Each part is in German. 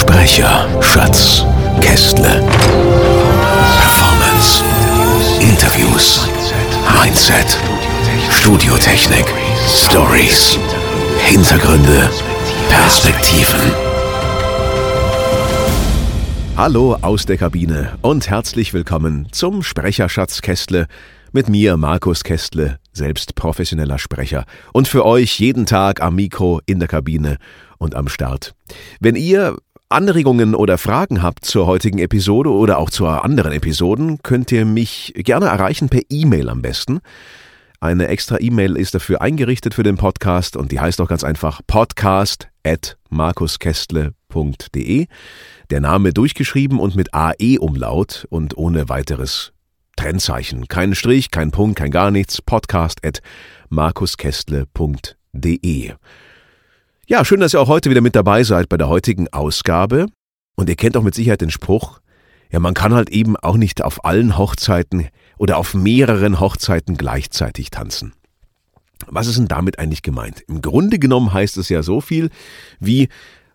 Sprecher, Schatz, Kästle. Performance, Interviews, Mindset, Studiotechnik, Stories, Hintergründe, Perspektiven. Hallo aus der Kabine und herzlich willkommen zum Sprecherschatz Kästle mit mir, Markus Kästle, selbst professioneller Sprecher und für euch jeden Tag am Mikro, in der Kabine und am Start. Wenn ihr Anregungen oder Fragen habt zur heutigen Episode oder auch zu anderen Episoden, könnt ihr mich gerne erreichen per E-Mail am besten. Eine extra E-Mail ist dafür eingerichtet für den Podcast und die heißt auch ganz einfach podcast at markuskästle.de. Der Name durchgeschrieben und mit AE-Umlaut und ohne weiteres Trennzeichen. Kein Strich, kein Punkt, kein gar nichts. Podcast at markuskästle.de. Ja, schön, dass ihr auch heute wieder mit dabei seid bei der heutigen Ausgabe. Und ihr kennt auch mit Sicherheit den Spruch, ja, man kann halt eben auch nicht auf allen Hochzeiten oder auf mehreren Hochzeiten gleichzeitig tanzen. Was ist denn damit eigentlich gemeint? Im Grunde genommen heißt es ja so viel wie,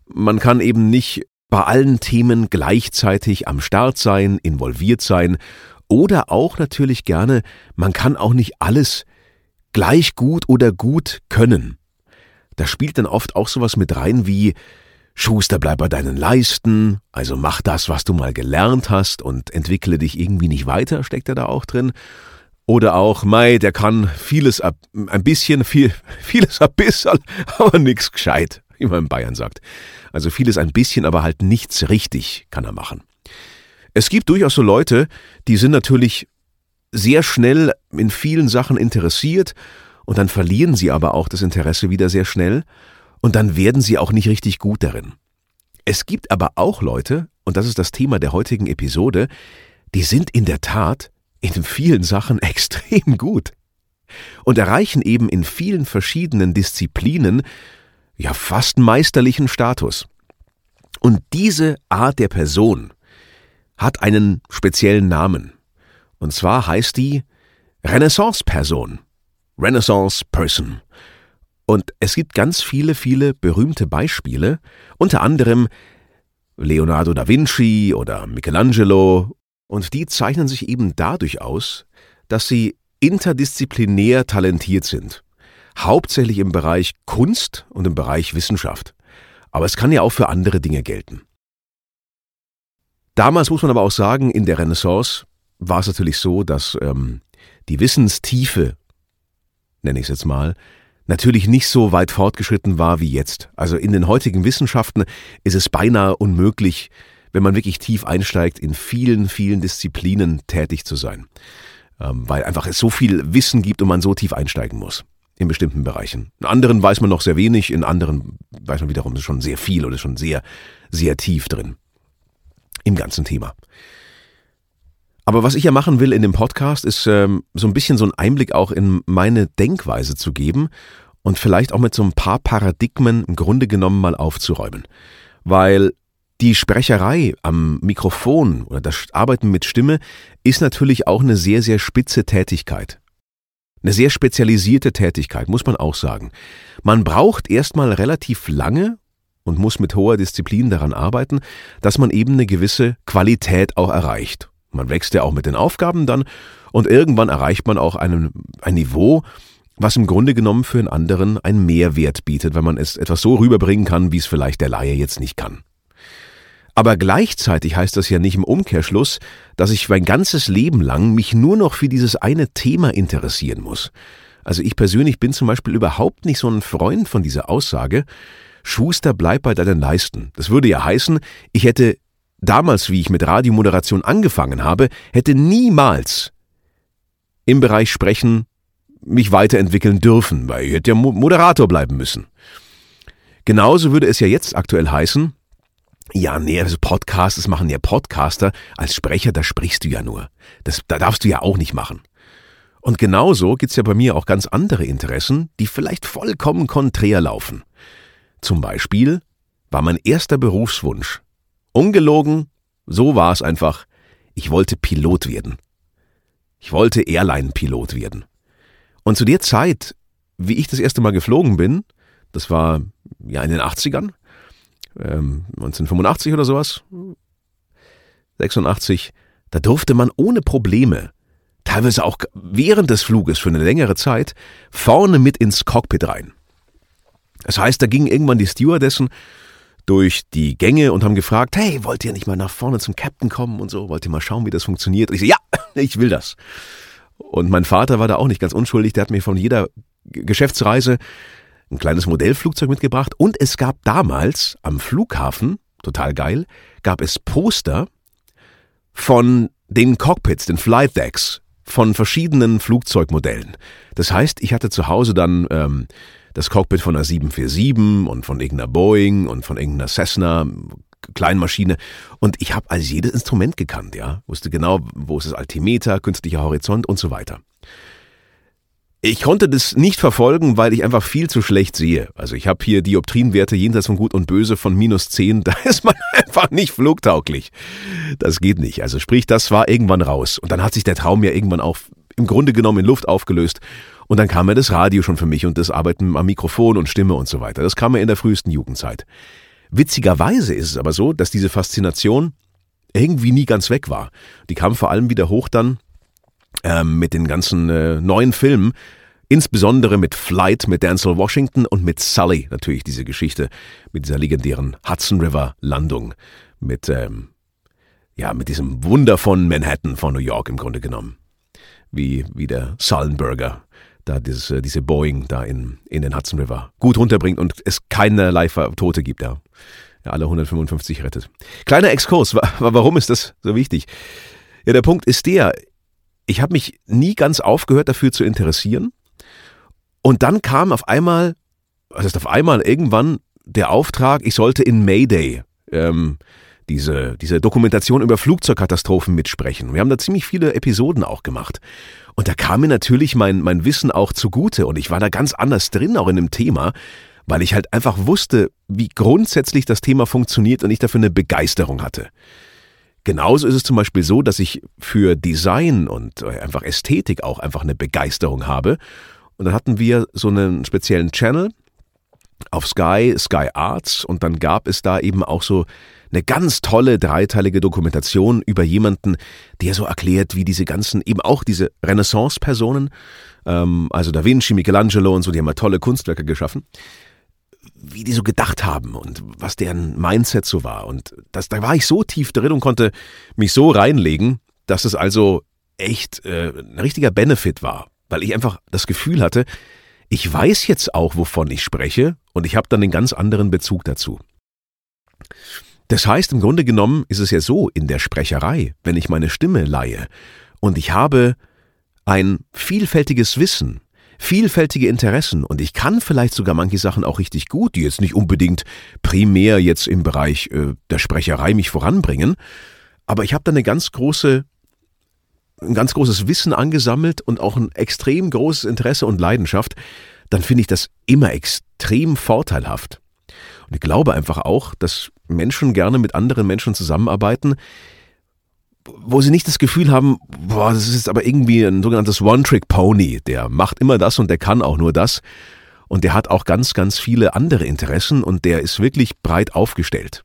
man kann eben nicht bei allen Themen gleichzeitig am Start sein, involviert sein oder auch natürlich gerne, man kann auch nicht alles gleich gut oder gut können. Da spielt dann oft auch sowas mit rein wie Schuster, bleib bei deinen Leisten, also mach das, was du mal gelernt hast und entwickle dich irgendwie nicht weiter, steckt er da auch drin. Oder auch, Mai, der kann vieles ab, ein bisschen, viel, vieles ein bisschen, aber nichts gescheit, wie man in Bayern sagt. Also vieles ein bisschen, aber halt nichts richtig kann er machen. Es gibt durchaus so Leute, die sind natürlich sehr schnell in vielen Sachen interessiert und dann verlieren sie aber auch das Interesse wieder sehr schnell und dann werden sie auch nicht richtig gut darin. Es gibt aber auch Leute, und das ist das Thema der heutigen Episode, die sind in der Tat in vielen Sachen extrem gut und erreichen eben in vielen verschiedenen Disziplinen ja fast meisterlichen Status. Und diese Art der Person hat einen speziellen Namen. Und zwar heißt die Renaissance-Person. Renaissance Person. Und es gibt ganz viele, viele berühmte Beispiele, unter anderem Leonardo da Vinci oder Michelangelo, und die zeichnen sich eben dadurch aus, dass sie interdisziplinär talentiert sind, hauptsächlich im Bereich Kunst und im Bereich Wissenschaft. Aber es kann ja auch für andere Dinge gelten. Damals muss man aber auch sagen, in der Renaissance war es natürlich so, dass ähm, die Wissenstiefe, nenne ich es jetzt mal, natürlich nicht so weit fortgeschritten war wie jetzt. Also in den heutigen Wissenschaften ist es beinahe unmöglich, wenn man wirklich tief einsteigt, in vielen, vielen Disziplinen tätig zu sein. Ähm, weil einfach es so viel Wissen gibt und man so tief einsteigen muss. In bestimmten Bereichen. In anderen weiß man noch sehr wenig, in anderen weiß man wiederum schon sehr viel oder schon sehr, sehr tief drin. Im ganzen Thema. Aber was ich ja machen will in dem Podcast, ist ähm, so ein bisschen so einen Einblick auch in meine Denkweise zu geben und vielleicht auch mit so ein paar Paradigmen im Grunde genommen mal aufzuräumen. Weil die Sprecherei am Mikrofon oder das Arbeiten mit Stimme ist natürlich auch eine sehr, sehr spitze Tätigkeit. Eine sehr spezialisierte Tätigkeit, muss man auch sagen. Man braucht erstmal relativ lange und muss mit hoher Disziplin daran arbeiten, dass man eben eine gewisse Qualität auch erreicht. Man wächst ja auch mit den Aufgaben dann und irgendwann erreicht man auch einen, ein Niveau, was im Grunde genommen für einen anderen einen Mehrwert bietet, wenn man es etwas so rüberbringen kann, wie es vielleicht der Laie jetzt nicht kann. Aber gleichzeitig heißt das ja nicht im Umkehrschluss, dass ich mein ganzes Leben lang mich nur noch für dieses eine Thema interessieren muss. Also ich persönlich bin zum Beispiel überhaupt nicht so ein Freund von dieser Aussage, Schuster bleib bei deinen Leisten. Das würde ja heißen, ich hätte damals, wie ich mit Radiomoderation angefangen habe, hätte niemals im Bereich Sprechen mich weiterentwickeln dürfen, weil ich hätte ja Moderator bleiben müssen. Genauso würde es ja jetzt aktuell heißen, Ja, nee, also Podcasts, das machen ja Podcaster. Als Sprecher, da sprichst du ja nur. Das, da darfst du ja auch nicht machen. Und genauso gibt's ja bei mir auch ganz andere Interessen, die vielleicht vollkommen konträr laufen. Zum Beispiel war mein erster Berufswunsch. Ungelogen, so war es einfach. Ich wollte Pilot werden. Ich wollte Airline-Pilot werden. Und zu der Zeit, wie ich das erste Mal geflogen bin, das war ja in den 80ern, ähm, 1985 oder sowas, 86, da durfte man ohne Probleme, teilweise auch während des Fluges für eine längere Zeit, vorne mit ins Cockpit rein. Das heißt, da gingen irgendwann die Stewardessen durch die Gänge und haben gefragt, hey, wollt ihr nicht mal nach vorne zum Captain kommen und so? Wollt ihr mal schauen, wie das funktioniert? Und ich so, ja, ich will das. Und mein Vater war da auch nicht ganz unschuldig, der hat mir von jeder Geschäftsreise ein kleines Modellflugzeug mitgebracht und es gab damals am Flughafen, total geil, gab es Poster von den Cockpits, den Flight Decks von verschiedenen Flugzeugmodellen. Das heißt, ich hatte zu Hause dann ähm, das Cockpit von einer 747 und von irgendeiner Boeing und von irgendeiner Cessna Kleinmaschine und ich habe also jedes Instrument gekannt, ja, wusste genau, wo ist das Altimeter, künstlicher Horizont und so weiter. Ich konnte das nicht verfolgen, weil ich einfach viel zu schlecht sehe. Also ich habe hier Dioptrienwerte jenseits von Gut und Böse von minus 10. Da ist man einfach nicht flugtauglich. Das geht nicht. Also sprich, das war irgendwann raus. Und dann hat sich der Traum ja irgendwann auch im Grunde genommen in Luft aufgelöst. Und dann kam mir das Radio schon für mich und das Arbeiten am Mikrofon und Stimme und so weiter. Das kam mir in der frühesten Jugendzeit. Witzigerweise ist es aber so, dass diese Faszination irgendwie nie ganz weg war. Die kam vor allem wieder hoch dann ähm, mit den ganzen äh, neuen Filmen, insbesondere mit Flight, mit Denzel Washington und mit Sully, natürlich diese Geschichte mit dieser legendären Hudson River Landung, mit, ähm, ja, mit diesem Wunder von Manhattan, von New York im Grunde genommen. Wie, wie der Sullenberger da dieses, äh, diese Boeing da in, in den Hudson River gut runterbringt und es keinerlei Tote gibt da. Ja, alle 155 rettet. Kleiner Exkurs, warum ist das so wichtig? Ja, der Punkt ist der, ich habe mich nie ganz aufgehört dafür zu interessieren. Und dann kam auf einmal, was ist auf einmal irgendwann der Auftrag, ich sollte in Mayday ähm, diese, diese Dokumentation über Flugzeugkatastrophen mitsprechen. Wir haben da ziemlich viele Episoden auch gemacht. Und da kam mir natürlich mein, mein Wissen auch zugute und ich war da ganz anders drin, auch in dem Thema, weil ich halt einfach wusste, wie grundsätzlich das Thema funktioniert und ich dafür eine Begeisterung hatte. Genauso ist es zum Beispiel so, dass ich für Design und äh, einfach Ästhetik auch einfach eine Begeisterung habe. Und dann hatten wir so einen speziellen Channel auf Sky, Sky Arts, und dann gab es da eben auch so eine ganz tolle dreiteilige Dokumentation über jemanden, der so erklärt, wie diese ganzen, eben auch diese Renaissance-Personen, ähm, also Da Vinci, Michelangelo und so, die haben ja tolle Kunstwerke geschaffen, wie die so gedacht haben und was deren Mindset so war. Und das, da war ich so tief drin und konnte mich so reinlegen, dass es also echt äh, ein richtiger Benefit war, weil ich einfach das Gefühl hatte, ich weiß jetzt auch, wovon ich spreche und ich habe dann einen ganz anderen Bezug dazu. Das heißt, im Grunde genommen ist es ja so in der Sprecherei, wenn ich meine Stimme leihe. Und ich habe ein vielfältiges Wissen, vielfältige Interessen. Und ich kann vielleicht sogar manche Sachen auch richtig gut, die jetzt nicht unbedingt primär jetzt im Bereich äh, der Sprecherei mich voranbringen, aber ich habe da eine ganz große ein ganz großes Wissen angesammelt und auch ein extrem großes Interesse und Leidenschaft, dann finde ich das immer extrem vorteilhaft. Und ich glaube einfach auch, dass Menschen gerne mit anderen Menschen zusammenarbeiten, wo sie nicht das Gefühl haben, boah, das ist aber irgendwie ein sogenanntes One-Trick-Pony. Der macht immer das und der kann auch nur das. Und der hat auch ganz, ganz viele andere Interessen und der ist wirklich breit aufgestellt.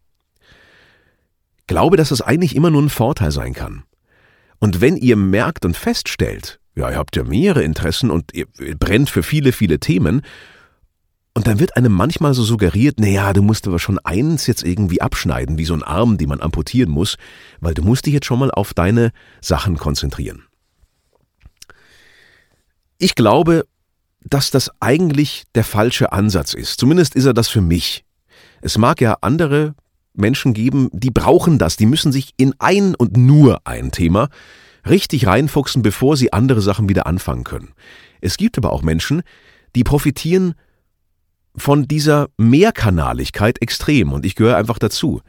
Ich glaube, dass das eigentlich immer nur ein Vorteil sein kann. Und wenn ihr merkt und feststellt, ja, ihr habt ja mehrere Interessen und ihr brennt für viele, viele Themen, und dann wird einem manchmal so suggeriert, naja, du musst aber schon eins jetzt irgendwie abschneiden, wie so ein Arm, den man amputieren muss, weil du musst dich jetzt schon mal auf deine Sachen konzentrieren. Ich glaube, dass das eigentlich der falsche Ansatz ist. Zumindest ist er das für mich. Es mag ja andere Menschen geben, die brauchen das, die müssen sich in ein und nur ein Thema richtig reinfuchsen, bevor sie andere Sachen wieder anfangen können. Es gibt aber auch Menschen, die profitieren von dieser Mehrkanaligkeit extrem und ich gehöre einfach dazu.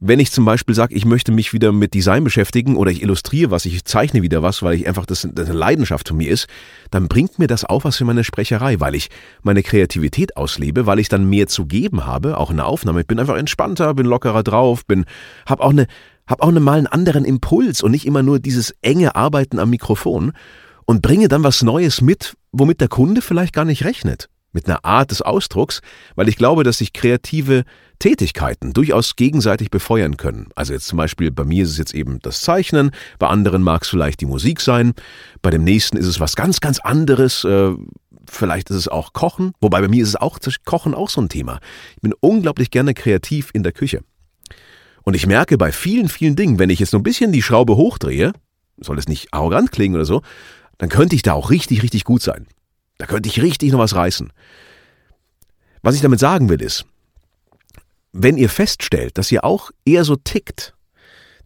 wenn ich zum Beispiel sage, ich möchte mich wieder mit Design beschäftigen oder ich illustriere was, ich zeichne wieder was, weil ich einfach das, das eine Leidenschaft von mir ist, dann bringt mir das auch was für meine Sprecherei, weil ich meine Kreativität auslebe, weil ich dann mehr zu geben habe, auch in der Aufnahme. Ich bin einfach entspannter, bin lockerer drauf, bin, hab auch eine, hab auch eine mal einen anderen Impuls und nicht immer nur dieses enge Arbeiten am Mikrofon und bringe dann was Neues mit, womit der Kunde vielleicht gar nicht rechnet mit einer Art des Ausdrucks, weil ich glaube, dass sich kreative Tätigkeiten durchaus gegenseitig befeuern können. Also jetzt zum Beispiel bei mir ist es jetzt eben das Zeichnen, bei anderen mag es vielleicht die Musik sein, bei dem nächsten ist es was ganz, ganz anderes. Äh, vielleicht ist es auch Kochen, wobei bei mir ist es auch Kochen auch so ein Thema. Ich bin unglaublich gerne kreativ in der Küche. Und ich merke bei vielen, vielen Dingen, wenn ich jetzt so ein bisschen die Schraube hochdrehe, soll es nicht arrogant klingen oder so, dann könnte ich da auch richtig, richtig gut sein. Da könnte ich richtig noch was reißen. Was ich damit sagen will ist, wenn ihr feststellt, dass ihr auch eher so tickt,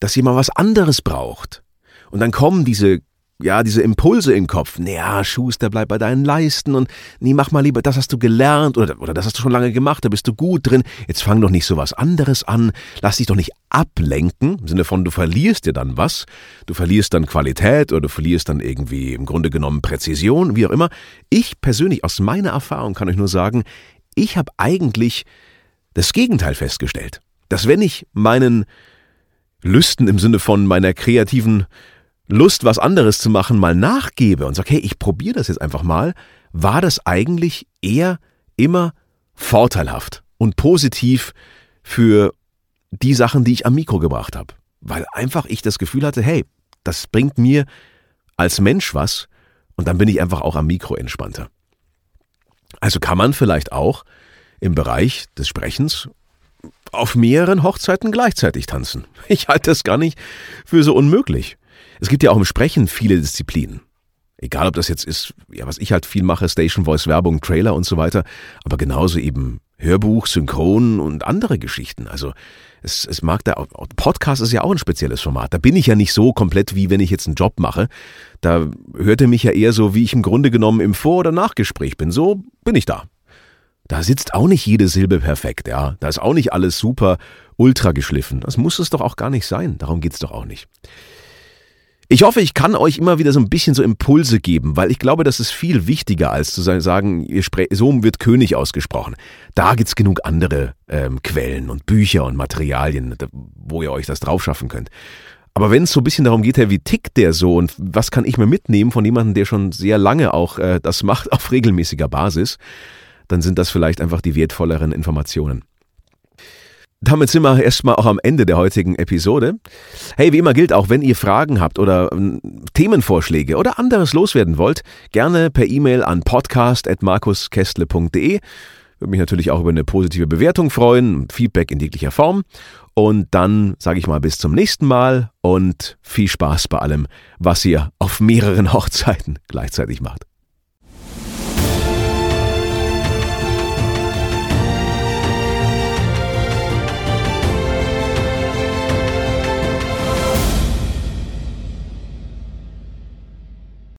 dass ihr mal was anderes braucht, und dann kommen diese ja, diese Impulse im Kopf. Naja, Schuster, bleib bei deinen Leisten und nee, mach mal lieber, das hast du gelernt oder, oder das hast du schon lange gemacht, da bist du gut drin. Jetzt fang doch nicht so was anderes an. Lass dich doch nicht ablenken, im Sinne von, du verlierst dir dann was. Du verlierst dann Qualität oder du verlierst dann irgendwie im Grunde genommen Präzision, wie auch immer. Ich persönlich, aus meiner Erfahrung kann euch nur sagen, ich habe eigentlich das Gegenteil festgestellt. Dass wenn ich meinen Lüsten im Sinne von meiner kreativen Lust, was anderes zu machen, mal nachgebe und sage, hey, ich probiere das jetzt einfach mal, war das eigentlich eher immer vorteilhaft und positiv für die Sachen, die ich am Mikro gebracht habe. Weil einfach ich das Gefühl hatte, hey, das bringt mir als Mensch was und dann bin ich einfach auch am Mikro entspannter. Also kann man vielleicht auch im Bereich des Sprechens auf mehreren Hochzeiten gleichzeitig tanzen. Ich halte das gar nicht für so unmöglich. Es gibt ja auch im Sprechen viele Disziplinen. Egal, ob das jetzt ist, ja, was ich halt viel mache, Station Voice Werbung, Trailer und so weiter, aber genauso eben Hörbuch, Synchron und andere Geschichten. Also es, es mag da, Podcast ist ja auch ein spezielles Format. Da bin ich ja nicht so komplett, wie wenn ich jetzt einen Job mache. Da hört er mich ja eher so, wie ich im Grunde genommen im Vor- oder Nachgespräch bin. So bin ich da. Da sitzt auch nicht jede Silbe perfekt, ja. Da ist auch nicht alles super ultra geschliffen. Das muss es doch auch gar nicht sein. Darum geht's doch auch nicht. Ich hoffe, ich kann euch immer wieder so ein bisschen so Impulse geben, weil ich glaube, das ist viel wichtiger, als zu sagen, so wird König ausgesprochen. Da gibt's genug andere ähm, Quellen und Bücher und Materialien, wo ihr euch das drauf schaffen könnt. Aber wenn es so ein bisschen darum geht, wie tickt der so und was kann ich mir mitnehmen von jemandem, der schon sehr lange auch äh, das macht auf regelmäßiger Basis, dann sind das vielleicht einfach die wertvolleren Informationen. Damit sind wir erstmal auch am Ende der heutigen Episode. Hey, wie immer gilt auch, wenn ihr Fragen habt oder ähm, Themenvorschläge oder anderes loswerden wollt, gerne per E-Mail an podcast.markuskestle.de. Würde mich natürlich auch über eine positive Bewertung freuen, Feedback in jeglicher Form. Und dann sage ich mal bis zum nächsten Mal und viel Spaß bei allem, was ihr auf mehreren Hochzeiten gleichzeitig macht.